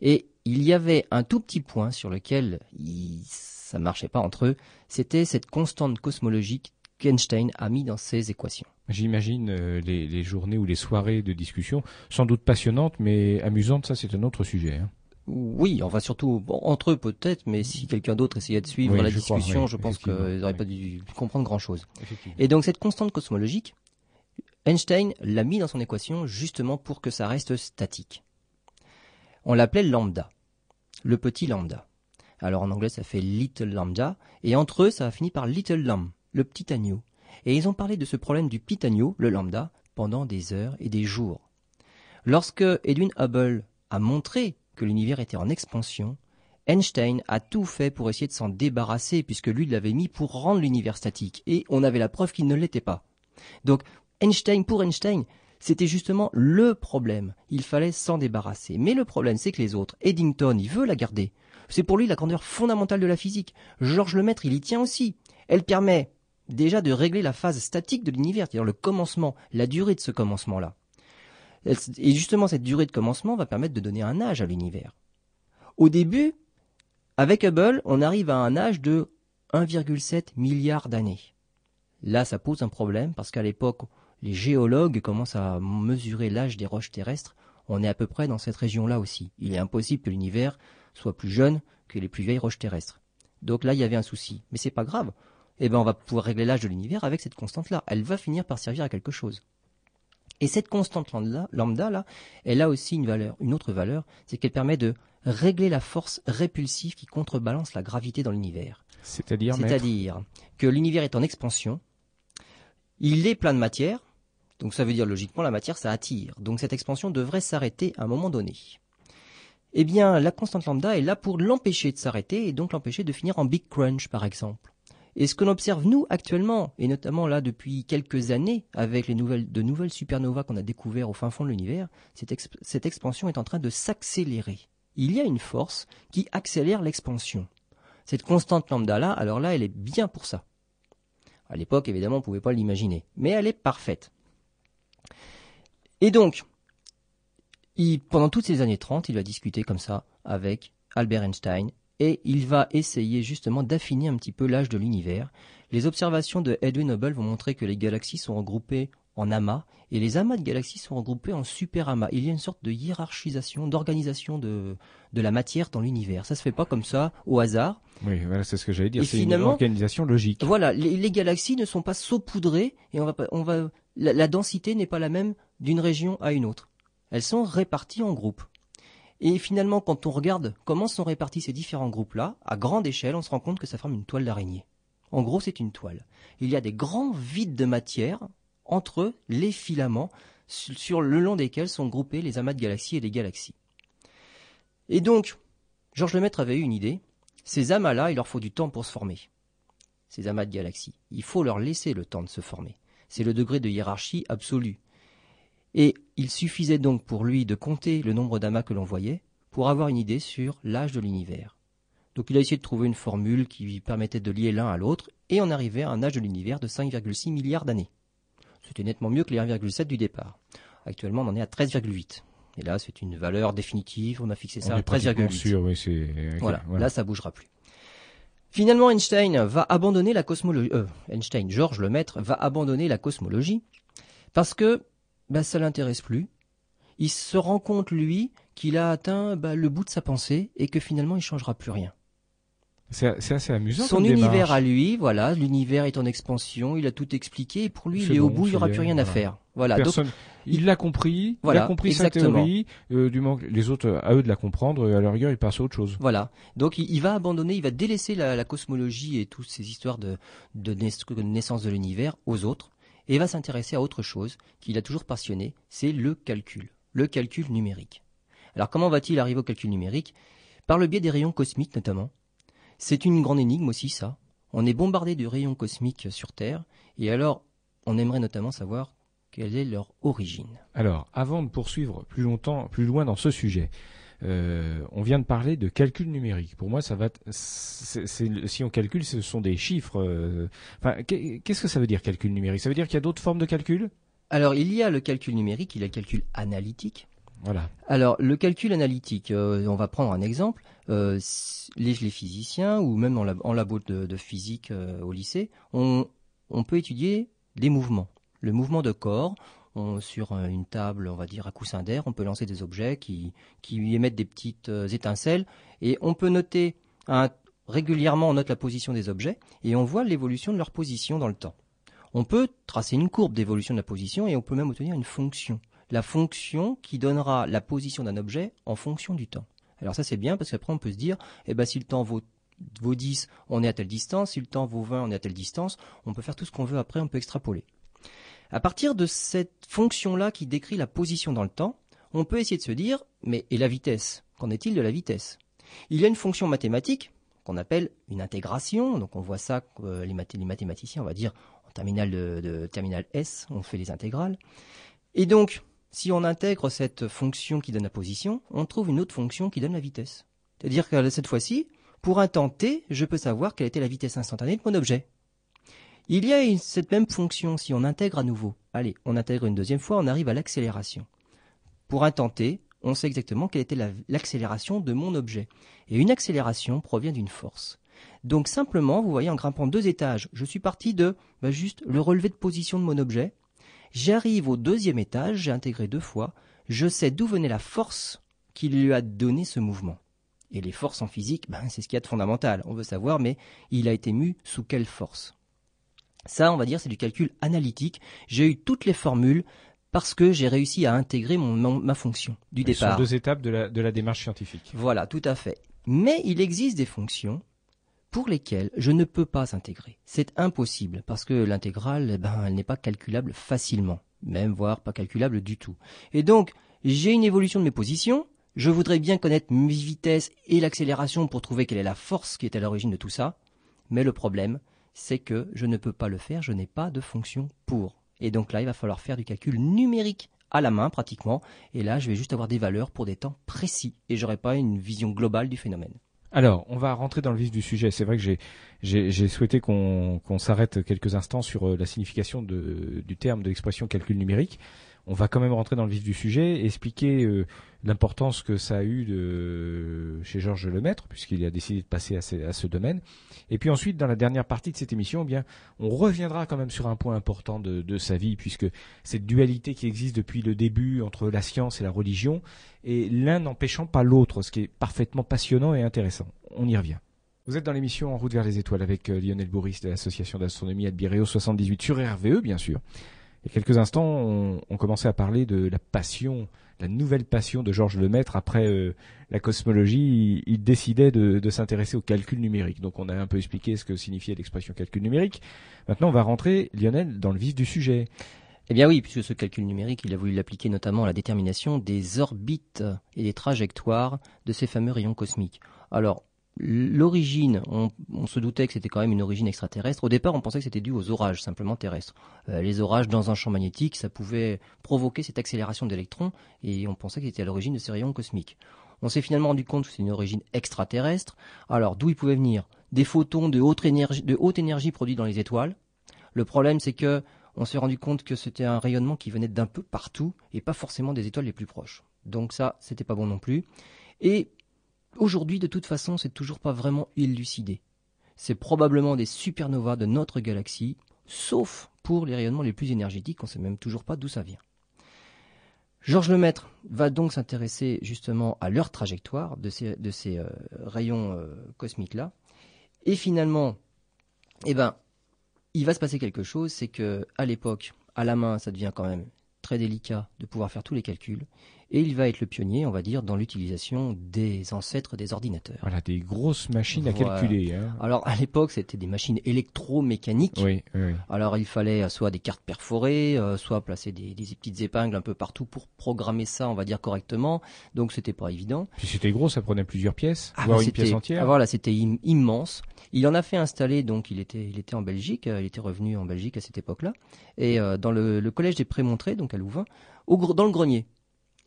Et il y avait un tout petit point sur lequel il, ça marchait pas entre eux, c'était cette constante cosmologique qu'Einstein a mis dans ses équations. J'imagine euh, les, journées ou les soirées de discussion, sans doute passionnantes, mais amusantes, ça c'est un autre sujet. Hein. Oui, enfin surtout entre eux peut-être, mais si quelqu'un d'autre essayait de suivre la discussion, je pense qu'ils n'auraient pas dû comprendre grand-chose. Et donc cette constante cosmologique, Einstein l'a mis dans son équation justement pour que ça reste statique. On l'appelait lambda, le petit lambda. Alors en anglais, ça fait Little Lambda. Et entre eux, ça a fini par Little Lamb, le petit agneau. Et ils ont parlé de ce problème du petit agneau, le lambda, pendant des heures et des jours. Lorsque Edwin Hubble a montré que l'univers était en expansion, Einstein a tout fait pour essayer de s'en débarrasser puisque lui l'avait mis pour rendre l'univers statique et on avait la preuve qu'il ne l'était pas. Donc Einstein pour Einstein, c'était justement le problème. Il fallait s'en débarrasser. Mais le problème, c'est que les autres, Eddington, il veut la garder. C'est pour lui la grandeur fondamentale de la physique. Georges Lemaître, il y tient aussi. Elle permet déjà de régler la phase statique de l'univers, c'est-à-dire le commencement, la durée de ce commencement-là. Et justement, cette durée de commencement va permettre de donner un âge à l'univers. Au début, avec Hubble, on arrive à un âge de 1,7 milliard d'années. Là, ça pose un problème parce qu'à l'époque, les géologues commencent à mesurer l'âge des roches terrestres. On est à peu près dans cette région-là aussi. Il est impossible que l'univers soit plus jeune que les plus vieilles roches terrestres. Donc là, il y avait un souci. Mais c'est pas grave. Eh ben, on va pouvoir régler l'âge de l'univers avec cette constante-là. Elle va finir par servir à quelque chose. Et cette constante lambda, là, elle a aussi une valeur, une autre valeur, c'est qu'elle permet de régler la force répulsive qui contrebalance la gravité dans l'univers. C'est-à-dire C'est-à-dire que l'univers est en expansion, il est plein de matière, donc ça veut dire logiquement la matière ça attire. Donc cette expansion devrait s'arrêter à un moment donné eh bien, la constante lambda est là pour l'empêcher de s'arrêter et donc l'empêcher de finir en big crunch, par exemple. Et ce que l'on observe nous actuellement, et notamment là depuis quelques années, avec les nouvelles, de nouvelles supernovas qu'on a découvertes au fin fond de l'univers, cette, expansion est en train de s'accélérer. Il y a une force qui accélère l'expansion. Cette constante lambda là, alors là, elle est bien pour ça. À l'époque, évidemment, on ne pouvait pas l'imaginer, mais elle est parfaite. Et donc, pendant toutes ces années 30, il va discuter comme ça avec Albert Einstein et il va essayer justement d'affiner un petit peu l'âge de l'univers. Les observations de Edwin Hubble vont montrer que les galaxies sont regroupées en amas et les amas de galaxies sont regroupés en super amas. Il y a une sorte de hiérarchisation, d'organisation de, de la matière dans l'univers. Ça se fait pas comme ça au hasard. Oui, voilà, c'est ce que j'allais dire. C'est une organisation logique. Voilà, les, galaxies ne sont pas saupoudrées et on va, on va, la densité n'est pas la même d'une région à une autre. Elles sont réparties en groupes. Et finalement, quand on regarde comment sont répartis ces différents groupes-là, à grande échelle, on se rend compte que ça forme une toile d'araignée. En gros, c'est une toile. Il y a des grands vides de matière entre les filaments sur le long desquels sont groupés les amas de galaxies et les galaxies. Et donc, Georges Lemaître avait eu une idée. Ces amas-là, il leur faut du temps pour se former. Ces amas de galaxies. Il faut leur laisser le temps de se former. C'est le degré de hiérarchie absolue. Et il suffisait donc pour lui de compter le nombre d'amas que l'on voyait pour avoir une idée sur l'âge de l'univers. Donc il a essayé de trouver une formule qui lui permettait de lier l'un à l'autre, et on arrivait à un âge de l'univers de 5,6 milliards d'années. C'était nettement mieux que les 1,7 du départ. Actuellement, on en est à 13,8. Et là, c'est une valeur définitive, on a fixé ça à 13,8. Oui, voilà, là, ça bougera plus. Finalement, Einstein va abandonner la cosmologie. Euh, Einstein, Georges Lemaître, va abandonner la cosmologie parce que bah, ça l'intéresse plus. Il se rend compte, lui, qu'il a atteint bah, le bout de sa pensée et que finalement il changera plus rien. C'est assez amusant. Son univers à lui, voilà, l'univers est en expansion, il a tout expliqué et pour lui, il est au bout, il n'y aura plus rien à faire. Voilà. il l'a compris, il a compris sa théorie. Euh, du les autres, à eux de la comprendre, à leur rigueur, ils passent à autre chose. Voilà. Donc il, va abandonner, il va délaisser la, cosmologie et toutes ces histoires de, de naissance de l'univers aux autres et va s'intéresser à autre chose qui l'a toujours passionné, c'est le calcul, le calcul numérique. Alors comment va-t-il arriver au calcul numérique? Par le biais des rayons cosmiques notamment. C'est une grande énigme aussi ça. On est bombardé de rayons cosmiques sur Terre, et alors on aimerait notamment savoir quelle est leur origine. Alors, avant de poursuivre plus longtemps, plus loin dans ce sujet, euh, on vient de parler de calcul numérique. Pour moi, ça va. si on calcule, ce sont des chiffres. Euh, qu'est-ce que ça veut dire calcul numérique? Ça veut dire qu'il y a d'autres formes de calcul? Alors, il y a le calcul numérique, il y a le calcul analytique. Voilà. Alors, le calcul analytique, euh, on va prendre un exemple. les, physiciens ou même en, labo de, physique au lycée, on peut étudier des mouvements. Le mouvement de corps, sur une table, on va dire à coussin d'air, on peut lancer des objets qui, émettent des petites euh, étincelles et on peut noter régulièrement on note la position des objets et on voit l'évolution de leur position dans le temps. On peut tracer une courbe d'évolution de la position et on peut même obtenir une fonction. La fonction qui donnera la position d'un objet en fonction du temps. Alors ça c'est bien parce qu'après on peut se dire, eh ben si le temps vaut vaut 10, on est à telle distance, si le temps vaut 20, on est à telle distance, on peut faire tout ce qu'on veut après, on peut extrapoler. À partir de cette fonction-là qui décrit la position dans le temps, on peut essayer de se dire, mais et la vitesse? Qu'en est-il de la vitesse? Il y a une fonction mathématique qu'on appelle une intégration, donc on voit ça, euh, les, mathématiciens, on va dire, en terminal de, terminal S, on fait les intégrales. Et donc, si on intègre cette fonction qui donne la position, on trouve une autre fonction qui donne la vitesse. C'est-à-dire que cette fois-ci, pour un temps t, je peux savoir quelle était la vitesse instantanée de mon objet. Il y a cette même fonction si on intègre à nouveau. Allez, on intègre une deuxième fois, on arrive à l'accélération. Pour t, on sait exactement quelle était l'accélération de mon objet. Et une accélération provient d'une force. Donc simplement, vous voyez, en grimpant deux étages, je suis parti de bah, juste le relevé de position de mon objet. J'arrive au deuxième étage, j'ai intégré deux fois, je sais d'où venait la force qui lui a donné ce mouvement. Et les forces en physique, ben, c'est ce qu'il y a de fondamental. On veut savoir, mais il a été mu sous quelle force? Ça, on va dire, c'est du calcul analytique. J'ai eu toutes les formules parce que j'ai réussi à intégrer mon, ma fonction du départ. Ce sont deux étapes de la, de la démarche scientifique. Voilà, tout à fait. Mais il existe des fonctions pour lesquelles je ne peux pas intégrer. C'est impossible parce que l'intégrale, eh ben, elle n'est pas calculable facilement, même voire pas calculable du tout. Et donc, j'ai une évolution de mes positions. Je voudrais bien connaître mes vitesses et l'accélération pour trouver quelle est la force qui est à l'origine de tout ça. Mais le problème, c'est que je ne peux pas le faire, je n'ai pas de fonction pour. Et donc là, il va falloir faire du calcul numérique à la main pratiquement. Et là, je vais juste avoir des valeurs pour des temps précis et j'aurai pas une vision globale du phénomène. Alors, on va rentrer dans le vif du sujet. C'est vrai que j'ai souhaité qu'on s'arrête quelques instants sur euh, la signification du terme de l'expression calcul numérique on va quand même rentrer dans le vif du sujet, expliquer euh, l'importance que ça a eu de, chez Georges Lemaître, puisqu'il a décidé de passer à ce, domaine. Et puis ensuite, dans la dernière partie de cette émission, eh bien, on reviendra quand même sur un point important de, sa vie, puisque cette dualité qui existe depuis le début entre la science et la religion, et l'un n'empêchant pas l'autre, ce qui est parfaitement passionnant et intéressant. On y revient. Vous êtes dans l'émission En route vers les étoiles avec euh, Lionel Bourris de l'association d'astronomie Albireo 78 sur RVE, bien sûr. Il y a quelques instants, on, on, commençait à parler de la passion, la nouvelle passion de Georges Lemaître après euh, la cosmologie. Il, décidait de, de s'intéresser au calcul numérique. Donc on a un peu expliqué ce que signifiait l'expression calcul numérique. Maintenant, on va rentrer, Lionel, dans le vif du sujet. Eh bien oui, puisque ce calcul numérique, il a voulu l'appliquer notamment à la détermination des orbites et des trajectoires de ces fameux rayons cosmiques. Alors, L'origine, on, se doutait que c'était quand même une origine extraterrestre. Au départ, on pensait que c'était dû aux orages simplement terrestres. Euh, les orages dans un champ magnétique, ça pouvait provoquer cette accélération d'électrons et on pensait que c'était à l'origine de ces rayons cosmiques. On s'est finalement rendu compte que c'est une origine extraterrestre. Alors, d'où ils pouvaient venir? Des photons de haute énergie, de produits dans les étoiles. Le problème, c'est que on s'est rendu compte que c'était un rayonnement qui venait d'un peu partout et pas forcément des étoiles les plus proches. Donc ça, c'était pas bon non plus. Et Aujourd'hui, de toute façon, c'est toujours pas vraiment élucidé. C'est probablement des supernovas de notre galaxie, sauf pour les rayonnements les plus énergétiques, on ne sait même toujours pas d'où ça vient. Georges Lemaître va donc s'intéresser justement à leur trajectoire de ces, euh, rayons euh, cosmiques-là. Et finalement, eh ben, il va se passer quelque chose, c'est que à l'époque, à la main, ça devient quand même très délicat de pouvoir faire tous les calculs et il va être le pionnier, on va dire, dans l'utilisation des ancêtres des ordinateurs. Voilà, des grosses machines à calculer. Hein. Alors à l'époque, c'était des machines électromécaniques. Oui, oui, Alors il fallait euh, soit des cartes perforées, euh, soit placer des, petites épingles un peu partout pour programmer ça, on va dire correctement. Donc c'était pas évident. Puis c'était gros, ça prenait plusieurs pièces, ah, voire une pièce entière. Ah, voilà, c'était immense. Il en a fait installer, donc il était, il était en Belgique, euh, il était revenu en Belgique à cette époque-là, et dans le, le collège des Prémontrés, donc à Louvain, au, dans le grenier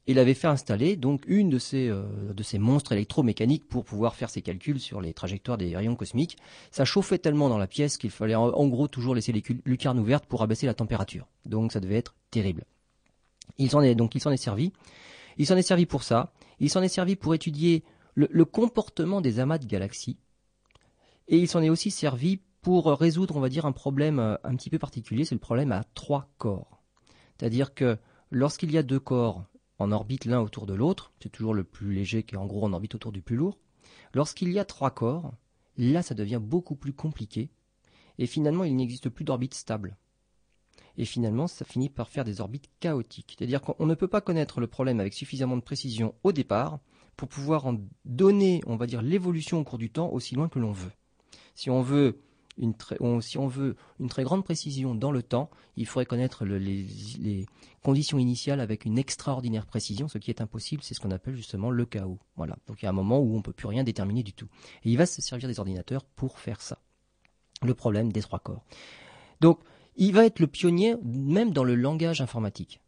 il avait fait installer donc une de ces, euh, de ces monstres électromécaniques pour pouvoir faire ses calculs sur les trajectoires des rayons cosmiques. Ça chauffait tellement dans la pièce qu'il fallait en, gros toujours laisser les lucarnes ouvertes pour abaisser la température. Donc ça devait être terrible. Il s'en est donc il s'en est servi. Il s'en est servi pour ça. Il s'en est servi pour étudier le, le comportement des amas de galaxies. Et il s'en est aussi servi pour résoudre, on va dire, un problème euh, un petit peu particulier, c'est le problème à trois corps. C'est-à-dire que lorsqu'il y a deux corps, en orbite l'un autour de l'autre, c'est toujours le plus léger qui est en gros en orbite autour du plus lourd. Lorsqu'il y a trois corps, là ça devient beaucoup plus compliqué, et finalement il n'existe plus d'orbite stable. Et finalement ça finit par faire des orbites chaotiques, c'est-à-dire qu'on ne peut pas connaître le problème avec suffisamment de précision au départ pour pouvoir en donner, on va dire, l'évolution au cours du temps aussi loin que l'on veut. Si on veut si on veut une très grande précision dans le temps, il faudrait connaître les, conditions initiales avec une extraordinaire précision, ce qui est impossible, c'est ce qu'on appelle justement le chaos. Voilà. Donc il y a un moment où on ne peut plus rien déterminer du tout. Et il va se servir des ordinateurs pour faire ça. Le problème des trois corps. Donc il va être le pionnier même dans le langage informatique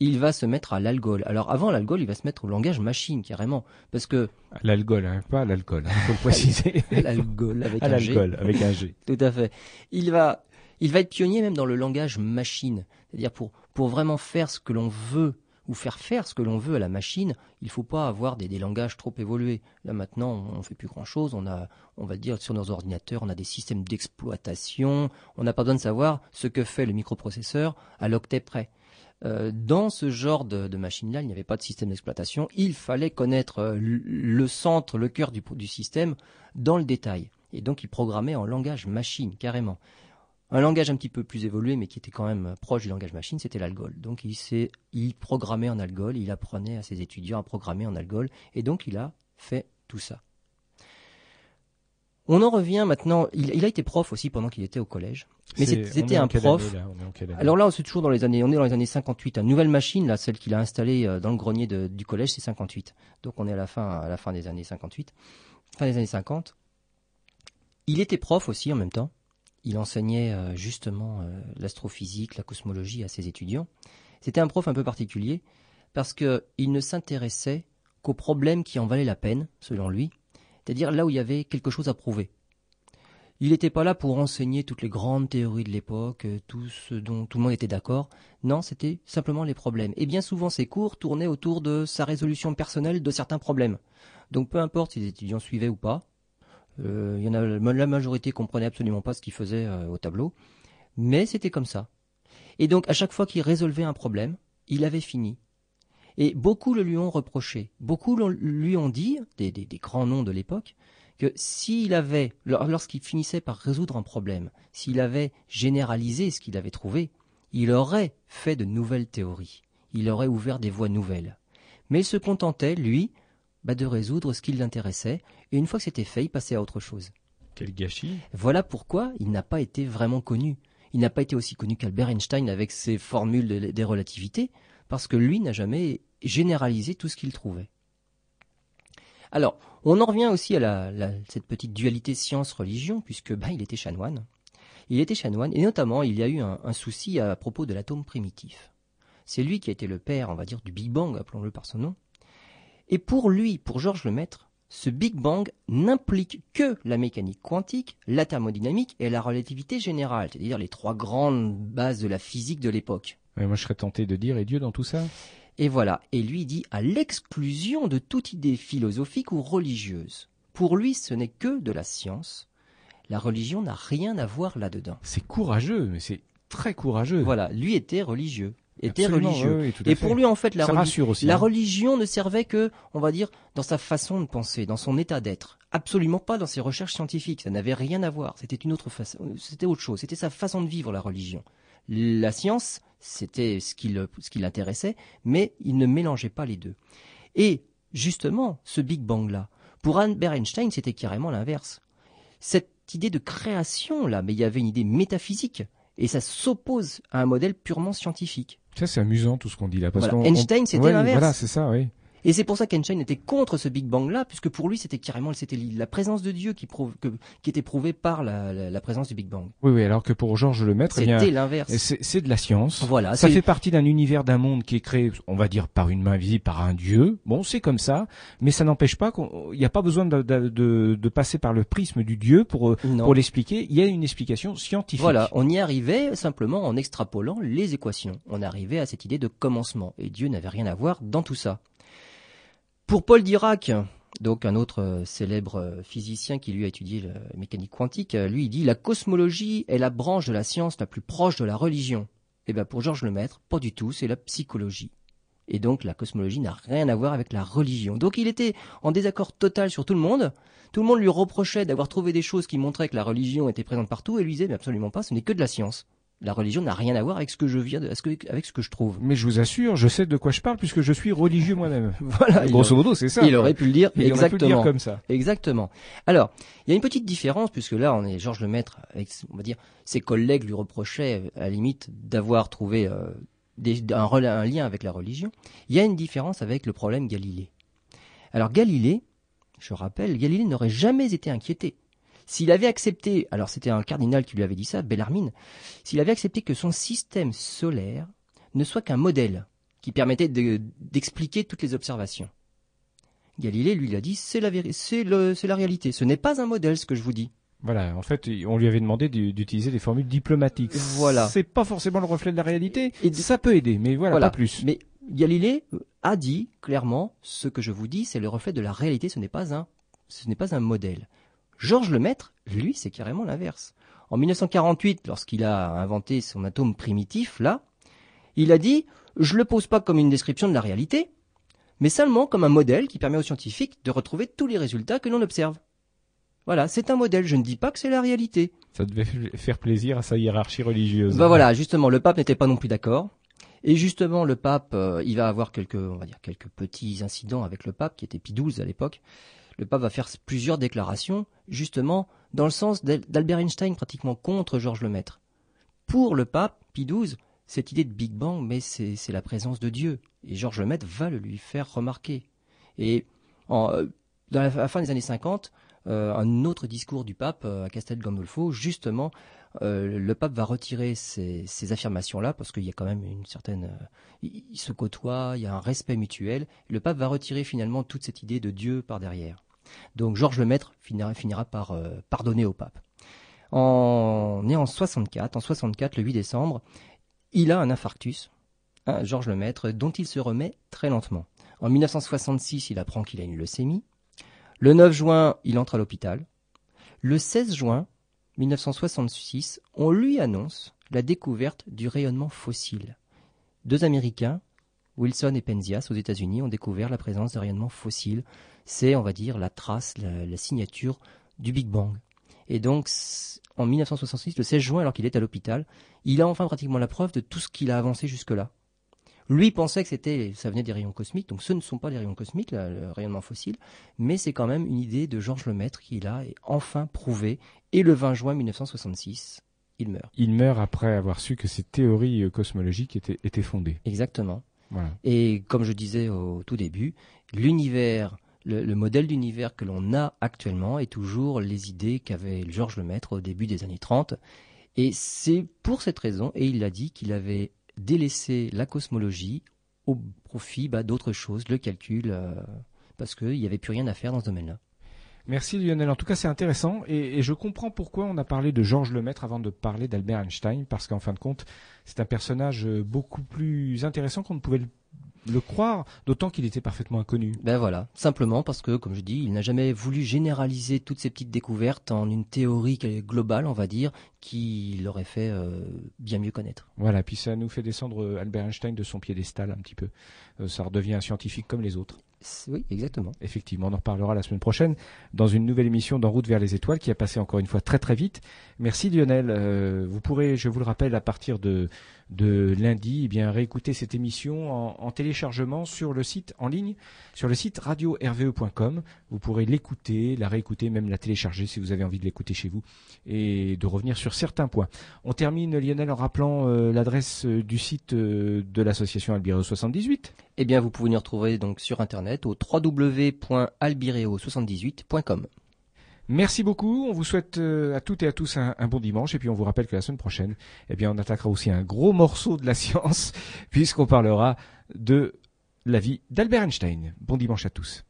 il va se mettre à l'algol. Alors avant l'algol, il va se mettre au langage machine carrément, parce que l'algol, hein, pas l'alcool, hein, faut le préciser. *laughs* l'algol avec un G. avec un G. Tout à fait. Il va, il va être pionnier même dans le langage machine, c'est-à-dire pour pour vraiment faire ce que l'on veut ou faire faire ce que l'on veut à la machine, il faut pas avoir des, des langages trop évolués. Là maintenant, on fait plus grand chose. On a, on va dire sur nos ordinateurs, on a des systèmes d'exploitation. On n'a pas besoin de savoir ce que fait le microprocesseur à l'octet près. Euh, dans ce genre de, machine-là, il n'y avait pas de système d'exploitation. Il fallait connaître euh, le centre, le cœur du, système dans le détail. Et donc, il programmait en langage machine, carrément. Un langage un petit peu plus évolué, mais qui était quand même proche du langage machine, c'était l'algol. Donc, il, il programmait en algol, il apprenait à ses étudiants à programmer en algol, et donc il a fait tout ça. On en revient maintenant. Il, a été prof aussi pendant qu'il était au collège. Mais c'était un prof. Alors là, c'est toujours dans les années. On est dans les années 58. Une nouvelle machine, là, celle qu'il a installée euh, dans le grenier du collège, c'est 58. Donc on est à la fin, à la fin des années 58, fin des années 50. Il était prof aussi en même temps. il enseignait euh, justement euh, l'astrophysique, la cosmologie à ses étudiants. C'était un prof un peu particulier parce qu'il ne s'intéressait qu'aux problèmes qui en valaient la peine, selon lui, c'est-à-dire là où il y avait quelque chose à prouver. Il n'était pas là pour enseigner toutes les grandes théories de l'époque, euh, tout ce dont tout le monde était d'accord. Non, c'était simplement les problèmes. Et bien souvent, ses cours tournaient autour de sa résolution personnelle de certains problèmes. Donc peu importe si les étudiants suivaient ou pas, euh, il y en a la majorité comprenait absolument pas ce qu'il faisait euh, au tableau, mais c'était comme ça. Et donc à chaque fois qu'il résolvait un problème, il avait fini. Et beaucoup le lui ont reproché. Beaucoup lui ont dit, des, grands noms de l'époque, que s'il avait, lorsqu'il finissait par résoudre un problème, s'il avait généralisé ce qu'il avait trouvé, il aurait fait de nouvelles théories. Il aurait ouvert des voies nouvelles. Mais il se contentait, lui, bah, de résoudre ce qui l'intéressait, et une fois que c'était fait, il passait à autre chose. Quel gâchis Voilà pourquoi il n'a pas été vraiment connu. Il n'a pas été aussi connu qu'Albert Einstein avec ses formules des relativités, parce que lui n'a jamais généralisé tout ce qu'il trouvait. Alors, on en revient aussi à cette petite dualité science-religion, puisque bah, il était chanoine. Il était chanoine, et notamment, il y a eu un, un souci à propos de l'atome primitif. C'est lui qui a été le père, on va dire, du Big Bang, appelons-le par son nom, et pour lui, pour Georges Lemaître, ce Big Bang n'implique que la mécanique quantique, la thermodynamique et la relativité générale, c'est-à-dire les trois grandes bases de la physique de l'époque. Moi, je serais tenté de dire, et Dieu dans tout ça Et voilà, et lui dit à l'exclusion de toute idée philosophique ou religieuse. Pour lui, ce n'est que de la science. La religion n'a rien à voir là-dedans. C'est courageux, mais c'est très courageux. Voilà, lui était religieux était religieux. et pour lui, en fait, la, la hein. religion ne servait que, on va dire, dans sa façon de penser, dans son état d'être. Absolument pas dans ses recherches scientifiques. Ça n'avait rien à voir. C'était une autre façon, c'était autre chose. C'était sa façon de vivre, la religion. La science, c'était ce qui, l'intéressait, mais il ne mélangeait pas les deux. Et, justement, ce Big Bang-là, pour Albert Einstein, c'était carrément l'inverse. Cette idée de création, là, mais il y avait une idée métaphysique, et ça s'oppose à un modèle purement scientifique. Ça, c'est amusant tout ce qu'on dit là. Parce Einstein, c'était l'inverse. Voilà, c'est ça, oui. Et c'est pour ça qu'Einstein était contre ce Big Bang là, puisque pour lui c'était carrément c'était la présence de Dieu qui, prouve, que, qui était prouvée par la, la, présence du Big Bang. Oui, oui. Alors que pour Georges Lemaître, eh c'était l'inverse. C'est de la science. Voilà. Ça fait partie d'un univers, d'un monde qui est créé, on va dire, par une main visible, par un Dieu. Bon, c'est comme ça, mais ça n'empêche pas qu'il n'y a pas besoin de, de, de, de, passer par le prisme du Dieu pour euh, pour l'expliquer. Il y a une explication scientifique. Voilà. On y arrivait simplement en extrapolant les équations. On arrivait à cette idée de commencement, et Dieu n'avait rien à voir dans tout ça. Pour Paul Dirac, donc un autre euh, célèbre euh, physicien qui lui a étudié la mécanique quantique, euh, lui il dit la cosmologie est la branche de la science la plus proche de la religion. Eh bien pour Georges Lemaître, pas du tout, c'est la psychologie. Et donc la cosmologie n'a rien à voir avec la religion. Donc il était en désaccord total sur tout le monde. Tout le monde lui reprochait d'avoir trouvé des choses qui montraient que la religion était présente partout et lui disait mais absolument pas, ce n'est que de la science la religion n'a rien à voir avec ce que je viens de, avec ce que je trouve. Mais je vous assure, je sais de quoi je parle puisque je suis religieux moi-même. *laughs* voilà. Grosso modo, c'est ça. Il aurait pu le dire exactement. le dire comme ça. Exactement. Alors, il y a une petite différence puisque là, on est Georges Lemaître avec, on va dire, ses collègues lui reprochaient à la limite d'avoir trouvé euh, un, un lien avec la religion. Il y a une différence avec le problème Galilée. Alors Galilée, je rappelle, Galilée n'aurait jamais été inquiété s'il avait accepté, alors c'était un cardinal qui lui avait dit ça, Bellarmine, s'il avait accepté que son système solaire ne soit qu'un modèle qui permettait d'expliquer toutes les observations. Galilée lui a dit c'est la, c'est la réalité, ce n'est pas un modèle ce que je vous dis. Voilà, en fait, on lui avait demandé d'utiliser des formules diplomatiques. Voilà. C'est pas forcément le reflet de la réalité. Et ça peut aider, mais voilà, pas plus. Mais Galilée a dit clairement ce que je vous dis, c'est le reflet de la réalité. Ce n'est pas un, ce n'est pas un modèle. Georges Lemaître, lui, c'est carrément l'inverse. En 1948, lorsqu'il a inventé son atome primitif, là, il a dit Je le pose pas comme une description de la réalité, mais seulement comme un modèle qui permet aux scientifiques de retrouver tous les résultats que l'on observe. Voilà, c'est un modèle, je ne dis pas que c'est la réalité. Ça devait faire plaisir à sa hiérarchie religieuse. Bah voilà, justement, le pape n'était pas non plus d'accord. Et justement, le pape, euh, il va avoir quelques, on va dire, quelques petits incidents avec le pape, qui était Pie XII à l'époque, le pape va faire plusieurs déclarations, justement dans le sens d'Albert Einstein, pratiquement contre Georges Lemaître. Pour le pape, Pie XII, cette idée de Big Bang, mais c'est la présence de Dieu. Et Georges Lemaître va le lui faire remarquer. Et en, euh, dans la, fin des années 50, euh, un autre discours du pape euh, à Castel Gandolfo, justement, euh, le pape va retirer ces, affirmations-là parce qu'il y a quand même une certaine, euh, il, se côtoie, il y a un respect mutuel. Le pape va retirer finalement toute cette idée de Dieu par derrière. Donc Georges Lemaître finira, finira par euh, pardonner au pape. En, né en 64, en 64, le 8 décembre, il a un infarctus, hein, Georges Lemaître, dont il se remet très lentement. En 1966, il apprend qu'il a une leucémie. Le 9 juin, il entre à l'hôpital. Le 16 juin 1966, on lui annonce la découverte du rayonnement fossile. Deux Américains, Wilson et Penzias aux États-Unis, ont découvert la présence de rayonnement fossile. C'est, on va dire, la trace, la, la signature du Big Bang. Et donc, en 1966, le 16 juin, alors qu'il est à l'hôpital, il a enfin pratiquement la preuve de tout ce qu'il a avancé jusque-là. Lui pensait que c'était, ça venait des rayons cosmiques, donc ce ne sont pas les rayons cosmiques, là, le rayonnement fossile, mais c'est quand même une idée de Georges Lemaître qu'il a enfin prouvé. Et le 20 juin 1966, il meurt. Il meurt après avoir su que ses théories euh, cosmologiques étaient, étaient fondées. Exactement. Voilà. Et comme je disais au tout début, l'univers, le, le modèle d'univers que l'on a actuellement est toujours les idées qu'avait Georges Lemaître au début des années 30. Et c'est pour cette raison, et il a dit qu'il avait délaissé la cosmologie au profit bah, d'autres choses, le calcul, euh, parce qu'il n'y avait plus rien à faire dans ce domaine-là. Merci Lionel. En tout cas, c'est intéressant et, et, je comprends pourquoi on a parlé de Georges Lemaître avant de parler d'Albert Einstein, parce qu'en fin de compte, c'est un personnage beaucoup plus intéressant qu'on ne pouvait le le croire, d'autant qu'il était parfaitement inconnu. Ben voilà, simplement parce que, comme je dis, il n'a jamais voulu généraliser toutes ces petites découvertes en une théorie globale, on va dire, qui l'aurait fait euh, bien mieux connaître. Voilà, puis ça nous fait descendre euh, Albert Einstein de son piédestal un petit peu. Euh, ça redevient un scientifique comme les autres. Oui, exactement. Effectivement, on en reparlera la semaine prochaine dans une nouvelle émission d'En route vers les étoiles qui a passé encore une fois très très vite. Merci Lionel. Euh, vous pourrez, je vous le rappelle, à partir de lundi, eh bien réécouter cette émission en, en, téléchargement sur le site en ligne, sur le site radio-rve.com. Vous pourrez l'écouter, la réécouter, même la télécharger si vous avez envie de l'écouter chez vous et de revenir sur certains points. On termine Lionel en rappelant euh, l'adresse euh, du site de l'association Albireo 78. Eh bien, vous pouvez nous retrouver donc sur internet au www.albireo78.com. Merci beaucoup. On vous souhaite euh, à toutes et à tous un, un, bon dimanche. Et puis on vous rappelle que la semaine prochaine, eh bien, on attaquera aussi un gros morceau de la *laughs* science, puisqu'on parlera de la vie d'Albert Einstein. Bon dimanche à tous.